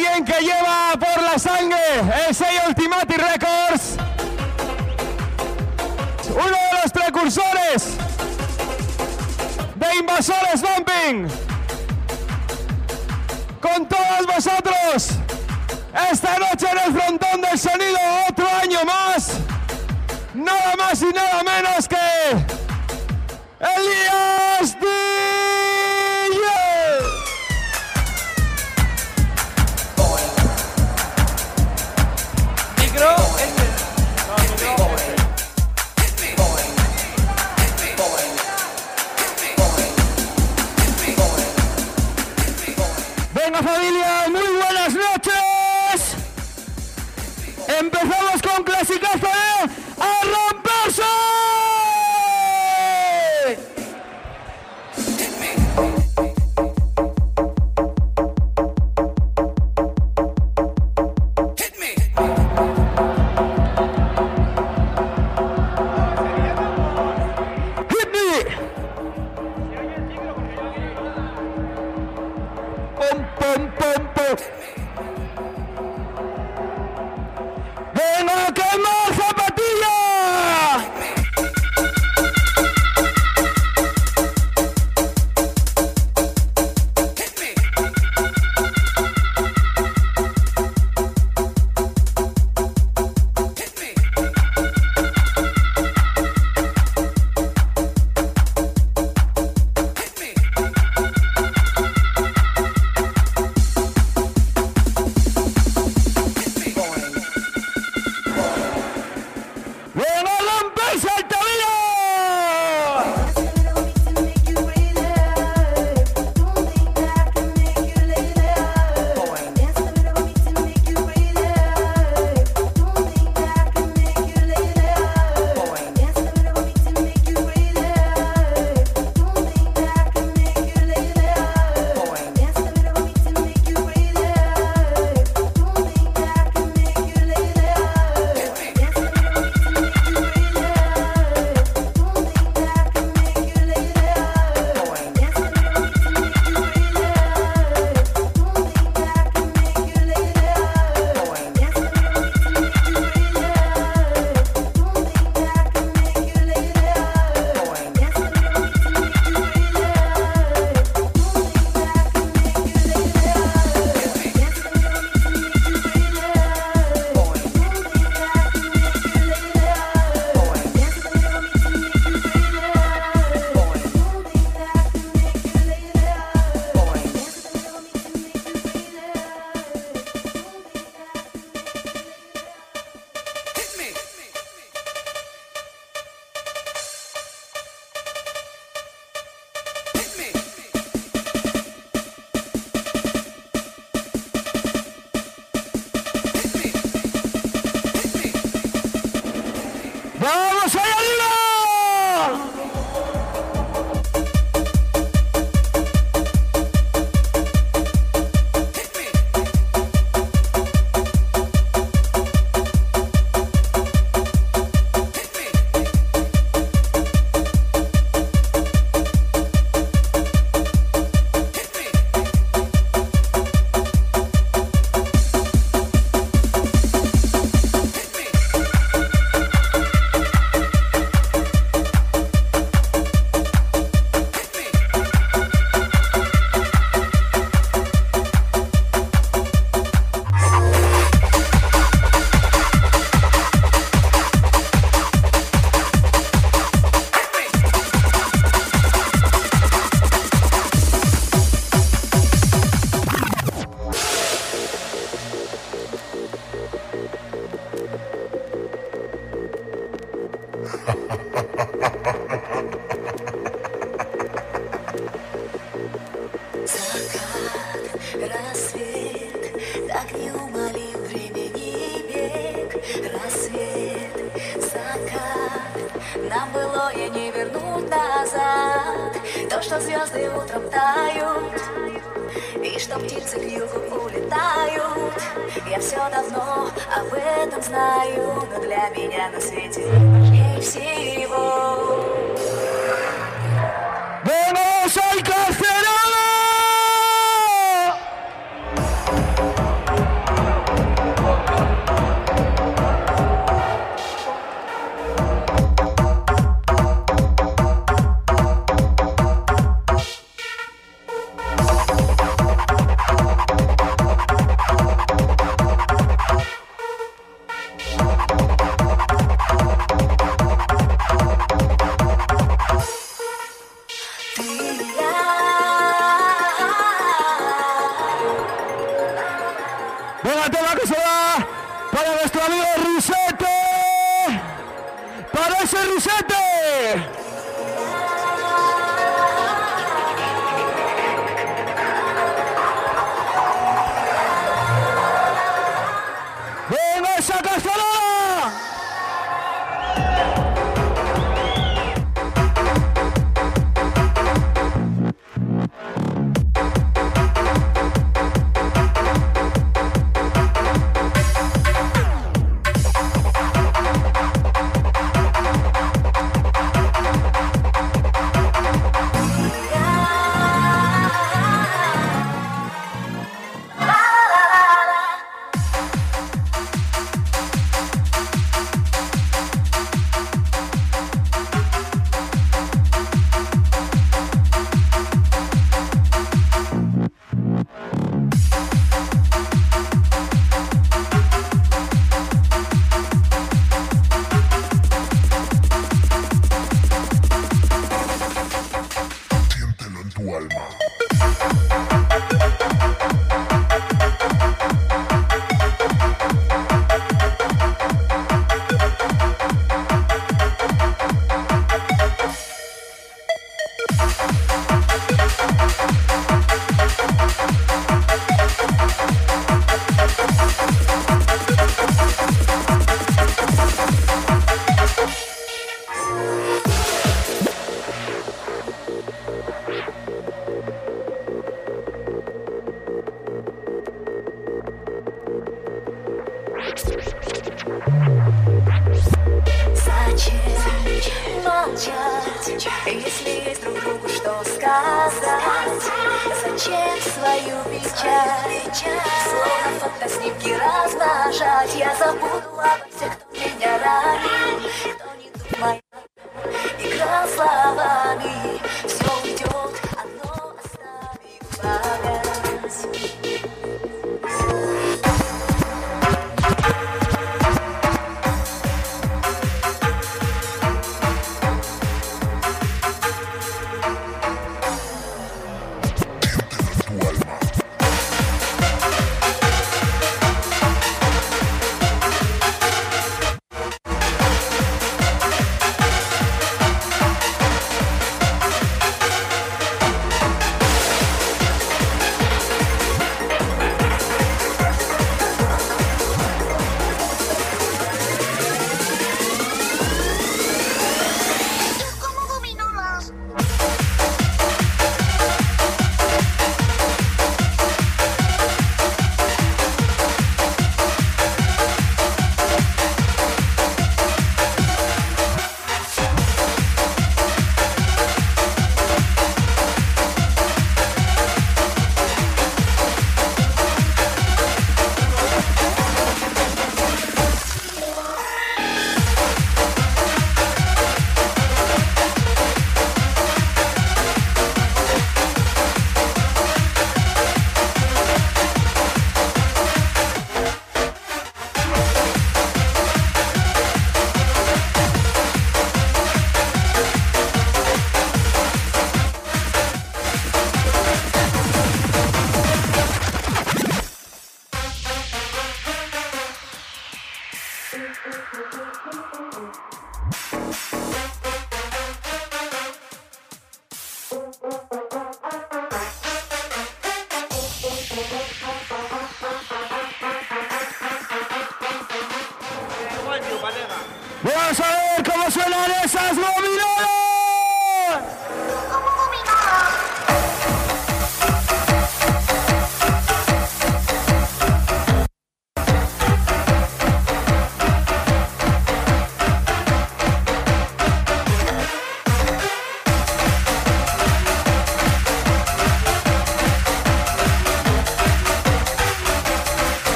alguien que lleva por la sangre el sello Ultimati Records. Uno de los precursores de Invasores Bumping. Con todos vosotros, esta noche en el frontón del sonido, otro año más. Nada más y nada menos que Elías DJ. Empezamos con clasicazo de A romperse. Pum, pum, pum, на свете важнее всего Молчать, если другу что сказать? Зачем свою печаль, словно фотоснимки размножать? Я забуду обо всех, кто меня ранил,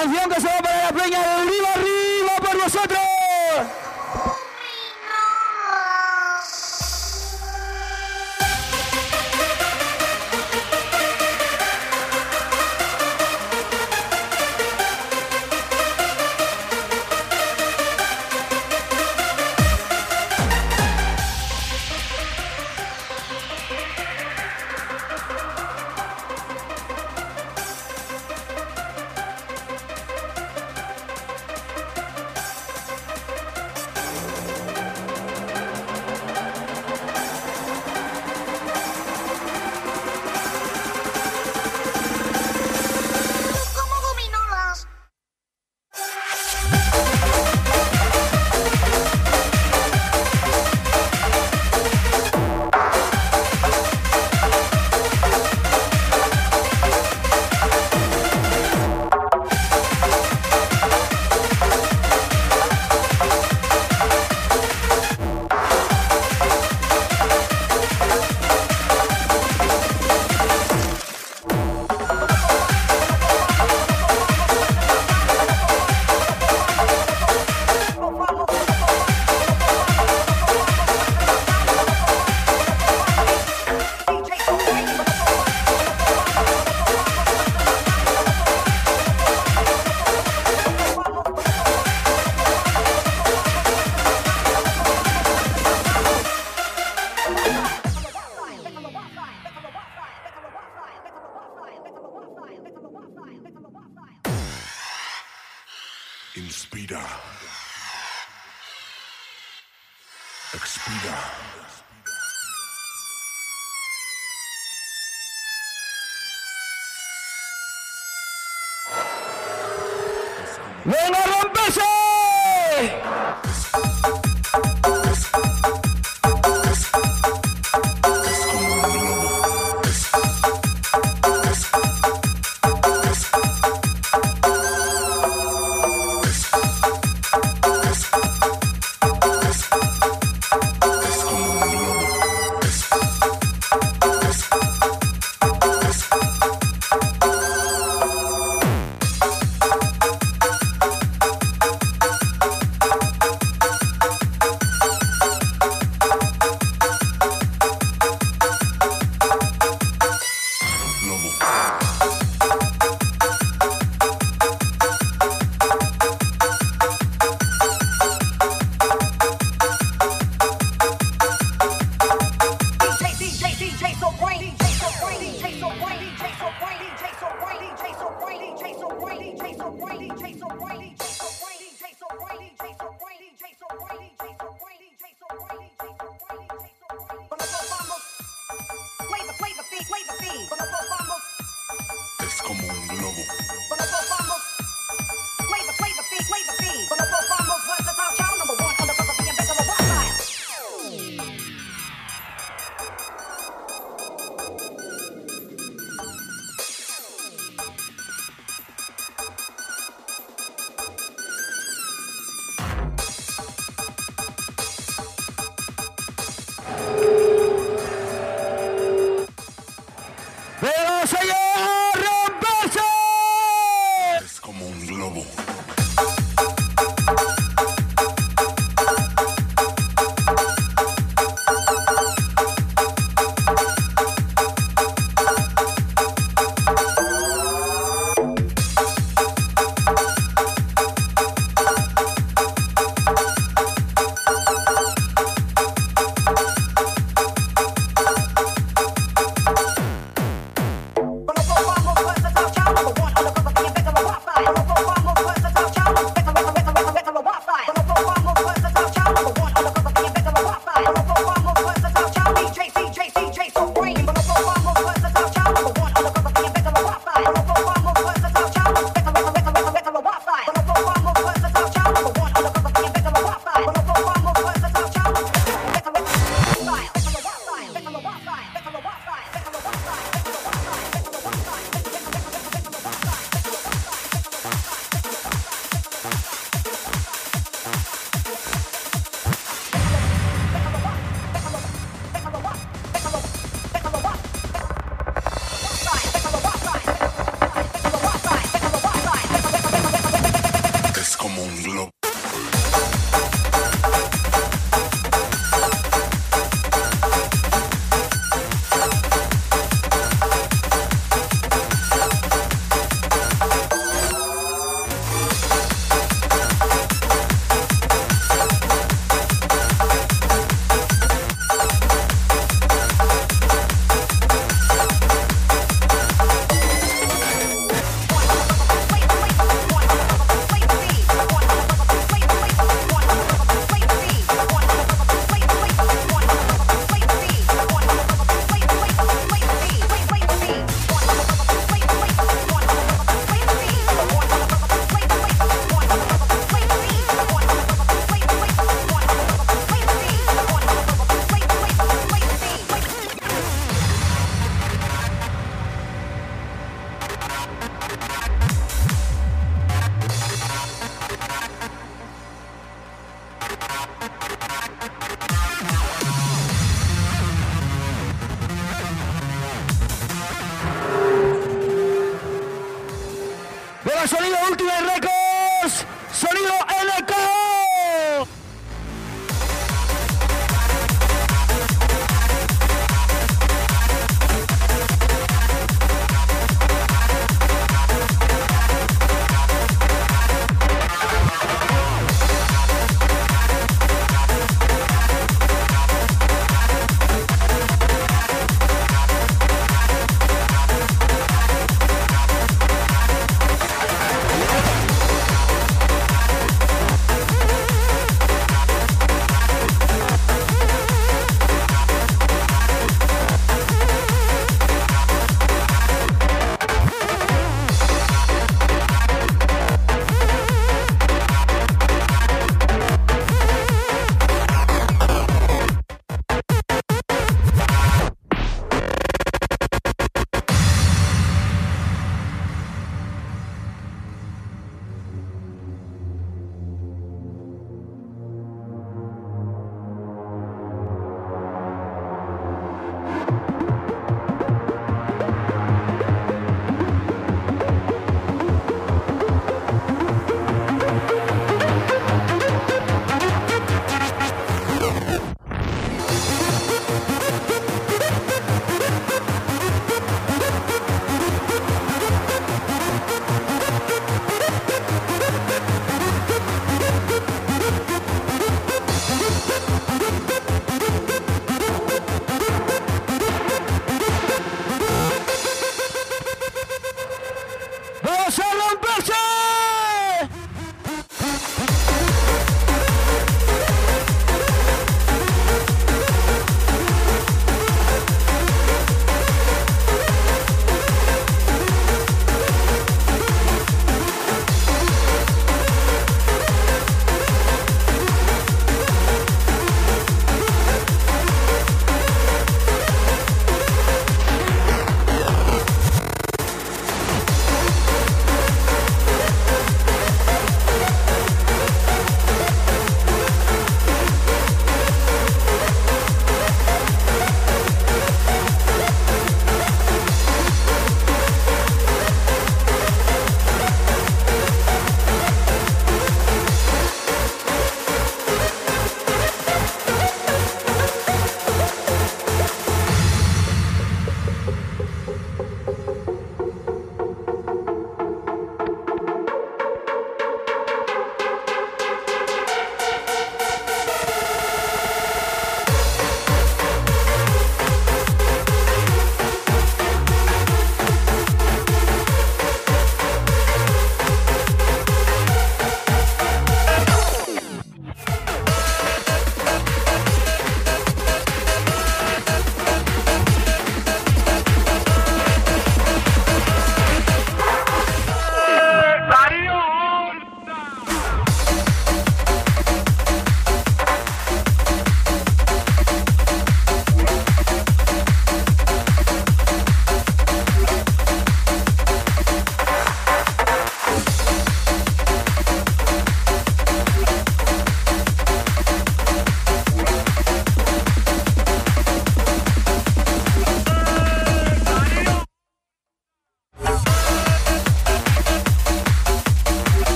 Canción que se va para la Peña de Uribe arriba.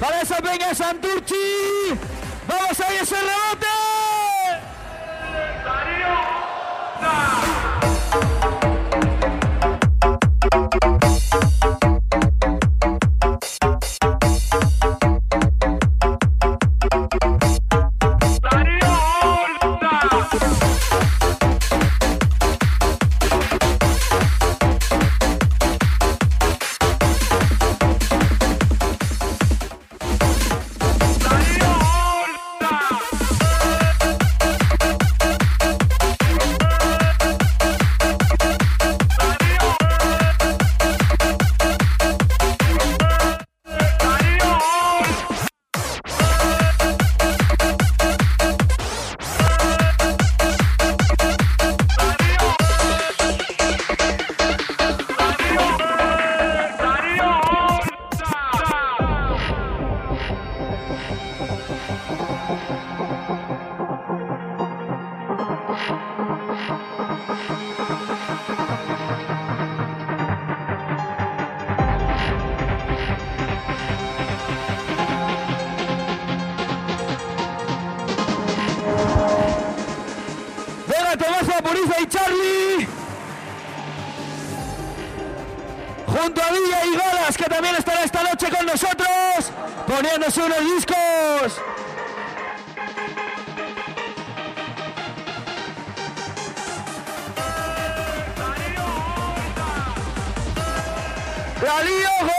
Para esa peña Santurchi. Vamos a ir ese rebote. Junto a Villa y Golas, que también estará esta noche con nosotros, poniéndose unos discos. ¡La lío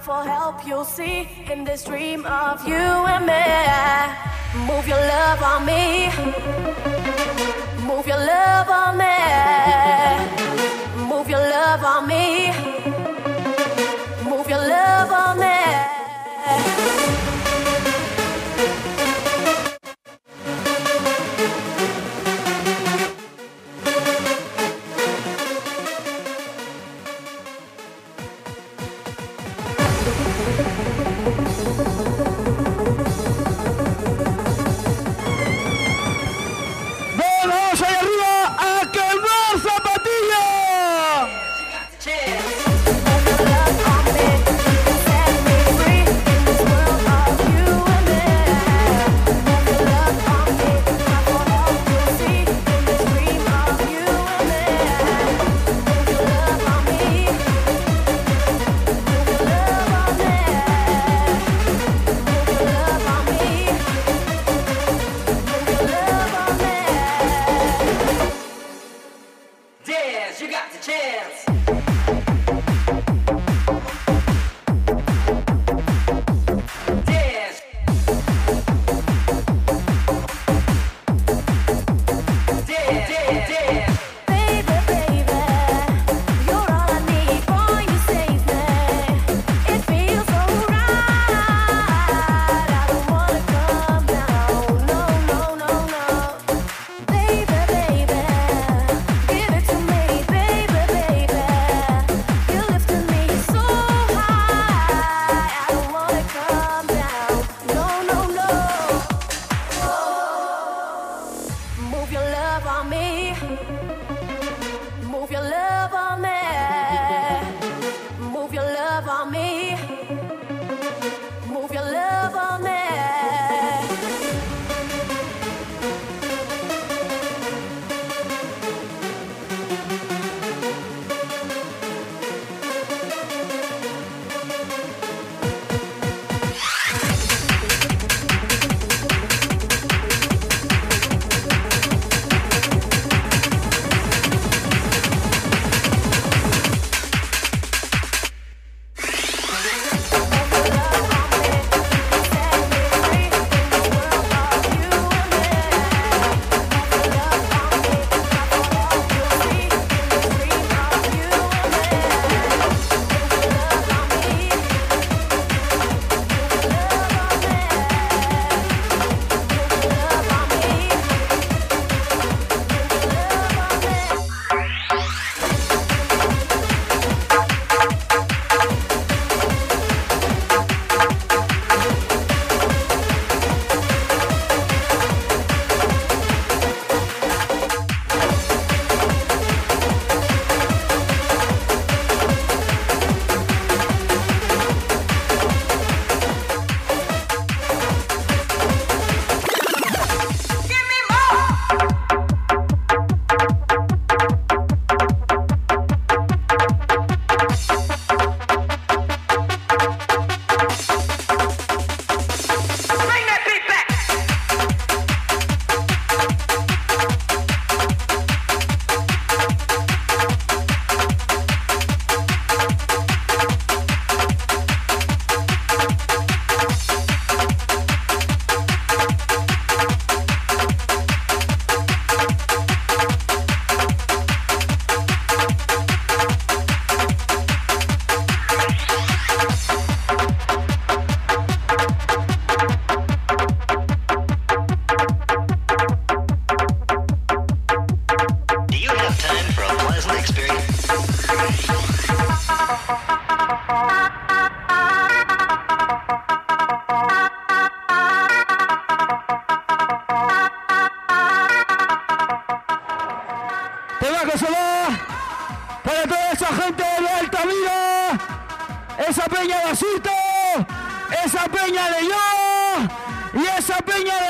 cry for help, you'll see in this dream of you and me. Move your love on me. Move your love on me. Move your love on me. love on me. Papacito, esa peña de yo y esa peña de